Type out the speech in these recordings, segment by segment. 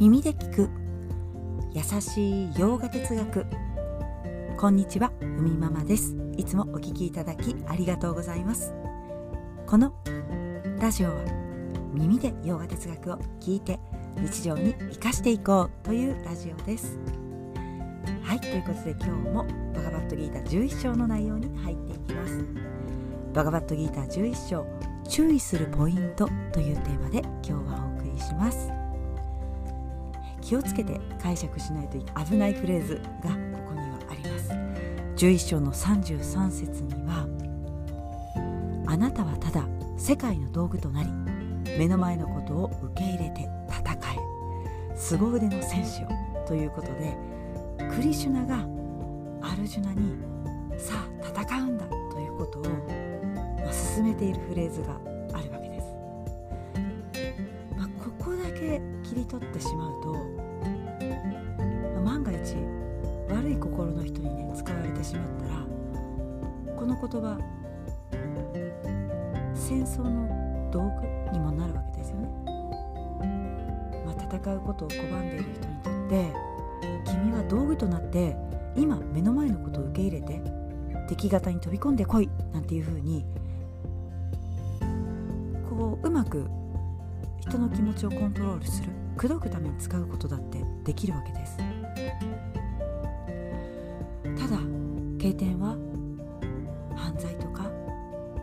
耳で聞く。優しい洋画哲学。こんにちは海ママです。いつもお聞きいただきありがとうございます。このラジオは耳で洋画哲学を聞いて日常に生かしていこうというラジオです。はいということで今日もバガバットギーター11章の内容に入っていきます。バガバットギーター11章注意するポイントというテーマで今日はお送りします。気をつけて解釈しないと危ないフレーズがここにはあります。11章の33節にはあなたはただ世界の道具となり目の前のことを受け入れて戦え凄腕の戦士よということでクリシュナがアルジュナにさあ戦うんだということを、ま、進めているフレーズが取ってしまうと、まあ、万が一悪い心の人にね使われてしまったらこの言葉戦争の道具にもなるわけですよね、まあ、戦うことを拒んでいる人にとって君は道具となって今目の前のことを受け入れて敵方に飛び込んでこいなんていうふうにこううまく人の気持ちをコントロールする。口説くために使うことだってできるわけです。ただ経典は犯罪とか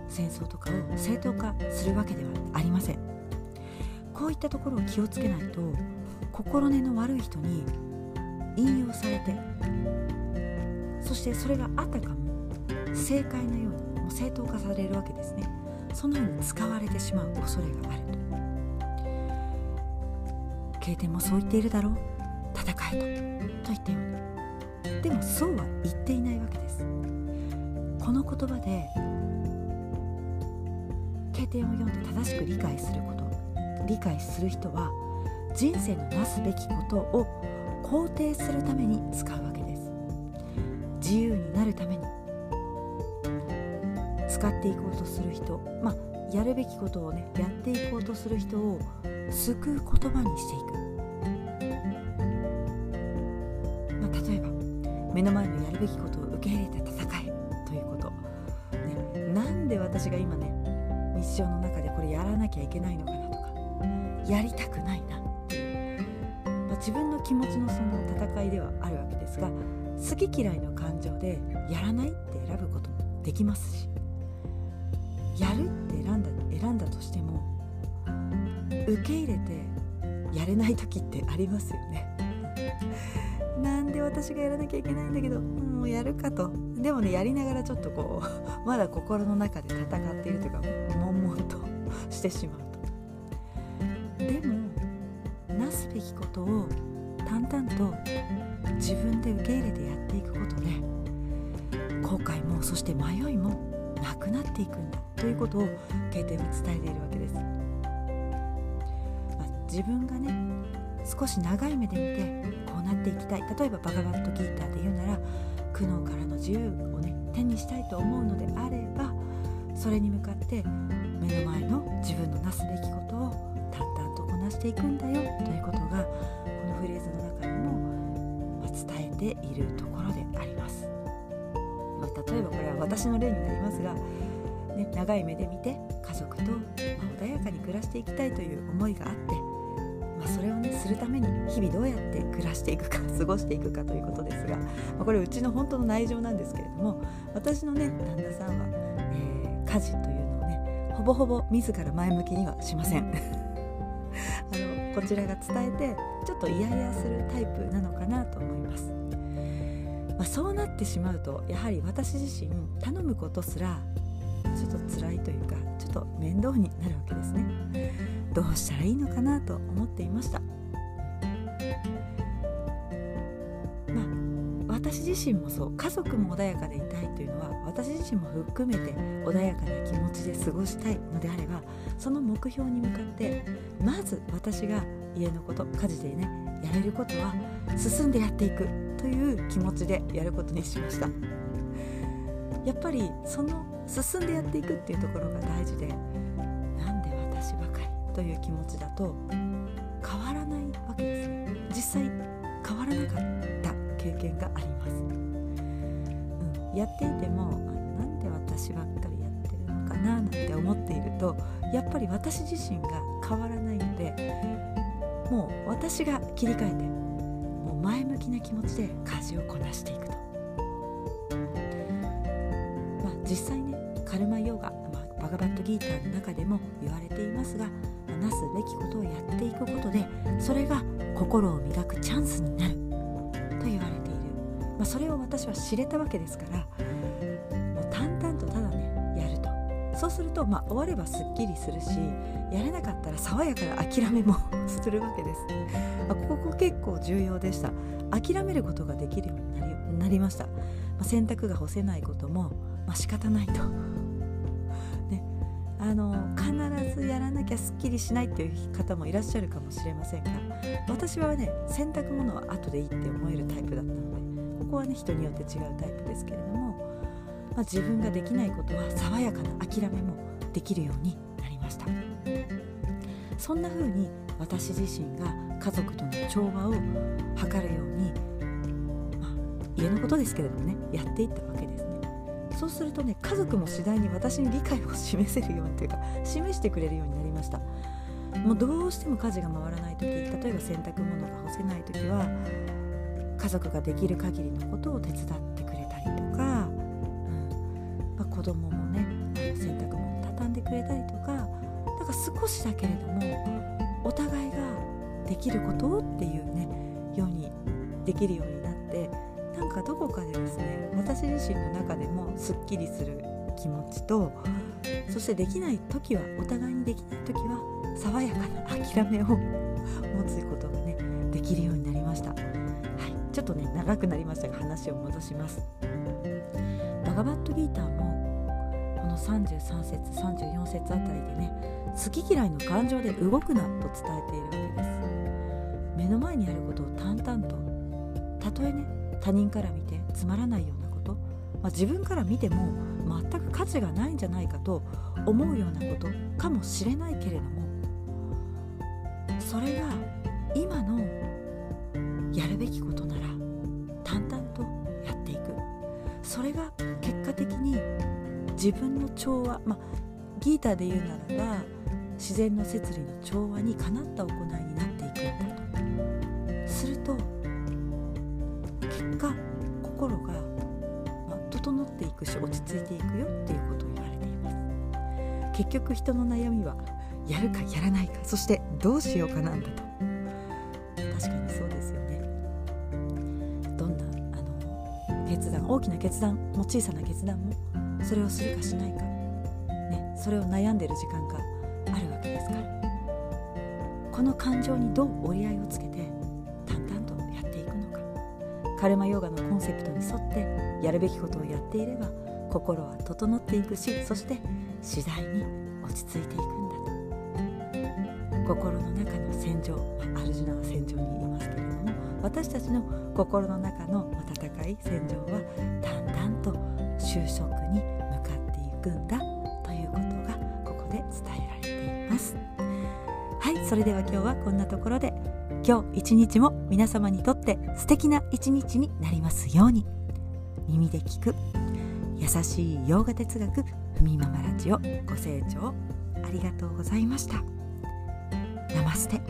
戦争とかを正当化するわけではありません。こういったところを気をつけないと心根の悪い人に引用されてそしてそれがあたかも正解のようにもう正当化されるわけですね。そのように使われてしまう恐れがあると。経典もそう言っているだろう。戦えと。と言ったよ。うにでもそうは言っていないわけです。この言葉で経典を読んで正しく理解すること理解する人は人生のなすべきことを肯定するために使うわけです。自由になるために。使っていこうとする人まあやるべきことをねやっていこうとする人を救う言葉にしていく、まあ、例えば目の前のやるべきことを受け入れて戦えということ、ね、なんで私が今ね日常の中でこれやらなきゃいけないのかなとかやりたくないな。ま自分の気持ちのその戦いではあるわけですが好き嫌いの感情でやらないって選ぶこともできますしやるって選んだとしても受け入れてやれない時ってありますよね。なんで私がやらなきゃいけないんだけどもうやるかと。でもねやりながらちょっとこう まだ心の中で戦っているというか悶々と してしまうと。でもなすべきことを淡々と自分で受け入れてやっていくことで後悔もそして迷いもなくなっていくんだということを経典は伝えているわけです、まあ、自分がね少し長い目で見てこうなっていきたい。例えばバガバットギーターで言うなら苦悩からの自由をね手にしたいと思うのであればそれに向かって目の前の自分のなすべきことを淡々とこなしていくんだよということがこのフレーズの中にも、ま伝えているところであります、例えばこれは私の例になりますが、ね、長い目で見て家族と、ま穏やかに暮らしていきたいという思いがあってまあ、それをねするために日々どうやって暮らしていくか 過ごしていくかということですが、まあ、これうちの本当の内情なんですけれども私のね旦那さんは、えー、家事というのをねほぼほぼ自ら前向きにはしません。あのこちらが伝えてちょっと嫌々するタイプなのかなと思います、まあ、そうなってしまうとやはり私自身頼むことすらちょっと辛いというかちょっと面倒になるわけですね。どうしたらいいのかなと思っていました。まあ私自身もそう家族も穏やかでいたいというのは私自身も含めて穏やかな気持ちで過ごしたいのであればその目標に向かってまず私が家のこと家事でねやれることは進んでやっていく。という気持ちでやることにしました。やっぱりその進んでやっていくっていうところが大事でなんで私ばかりという気持ちだと変わらないわけですね実際変わらなかった経験があります、うん、やっていてもあのなんで私ばっかりやってるのかななんて思っているとやっぱり私自身が変わらないのでもう私が切り替えて前向きな気持ちで家事をこなしていくと、まあ、実際ねカルマヨガ、まあ、バガバットギーターの中でも言われていますがなすべきことをやっていくことでそれが心を磨くチャンスになると言われている、まあ、それを私は知れたわけですからそうすると、まあ、終わればすっきりするしやれなかったら爽やかな諦めも するわけです、まあ、ここ結構重要でした。諦めることができるようになりなりました、まあ、洗濯が干せないことも、まあ、仕方ないと。あの必ずやらなきゃすっきりしないっていう方もいらっしゃるかもしれませんが私はね洗濯物は後でいいって思えるタイプだったのでここはね人によって違うタイプですけれども、まあ、自分ができないことは爽やかな諦めもできるようになりました。そんな風に私自身が家族との調和を図るように、まあ、家のことですけれどもねやっていったわけですね。そうするとね家族も次第に私に理解を示せるようにというか示してくれるようになりました。もうどうしても家事が回らない時例えば洗濯物が干せない時は家族ができる限りのことを手伝ってくれたりとか、子供もね洗濯物畳んでくれたりとかだか少しだけれどもお互いができることっていうねようにできるようになってなんかどこかでですね私自身の中でもすっきりする気持ちとそしてできない時はお互いにできない時は爽やかな諦めを持つことがねできるようになりました、はい、ちょっとね長くなりましたが話を戻します。バガバットギーターもこの33節34節あたりでね好き嫌いの感情で動くなと伝えているわけです。目の前にあることを淡々とたとえね他人から見てつまらないようなこと、まあ、自分から見ても全く価値がないんじゃないかと思うようなことかもしれないけれどもそれが今のやるべきことなら淡々とやっていく。それが自分の調和、まあ、ギーターで言うならば自然の摂理の調和にかなった行いになっていくんだとす。るとが心が、まあ整っていくし落ち着いていくよっていうことを言われています。結局人の悩みはやるかやらないかそしてどうしようかなんだと。確かにそうですよね。どんなあの決断大きな決断も小さな決断もそれをするかしないか、ね、それを悩んでる時間があるわけですから。この感情にどう折り合いをつけて淡々とやっていくのか。カルマヨガのコンセプトに沿ってやるべきことをやっていれば心は整っていくしそして次第に落ち着いていくんだと。心の中の戦場、まあ、アルジュナは戦場にいますけれども私たちの心の中の戦い戦場はだんだんと収束にくんだということがここで伝えられています。はいそれでは今日はこんなところで今日一日も皆様にとって素敵な一日になりますように。耳で聞く優しい洋画哲学ふみママラジオご清聴ありがとうございました。ナマステ。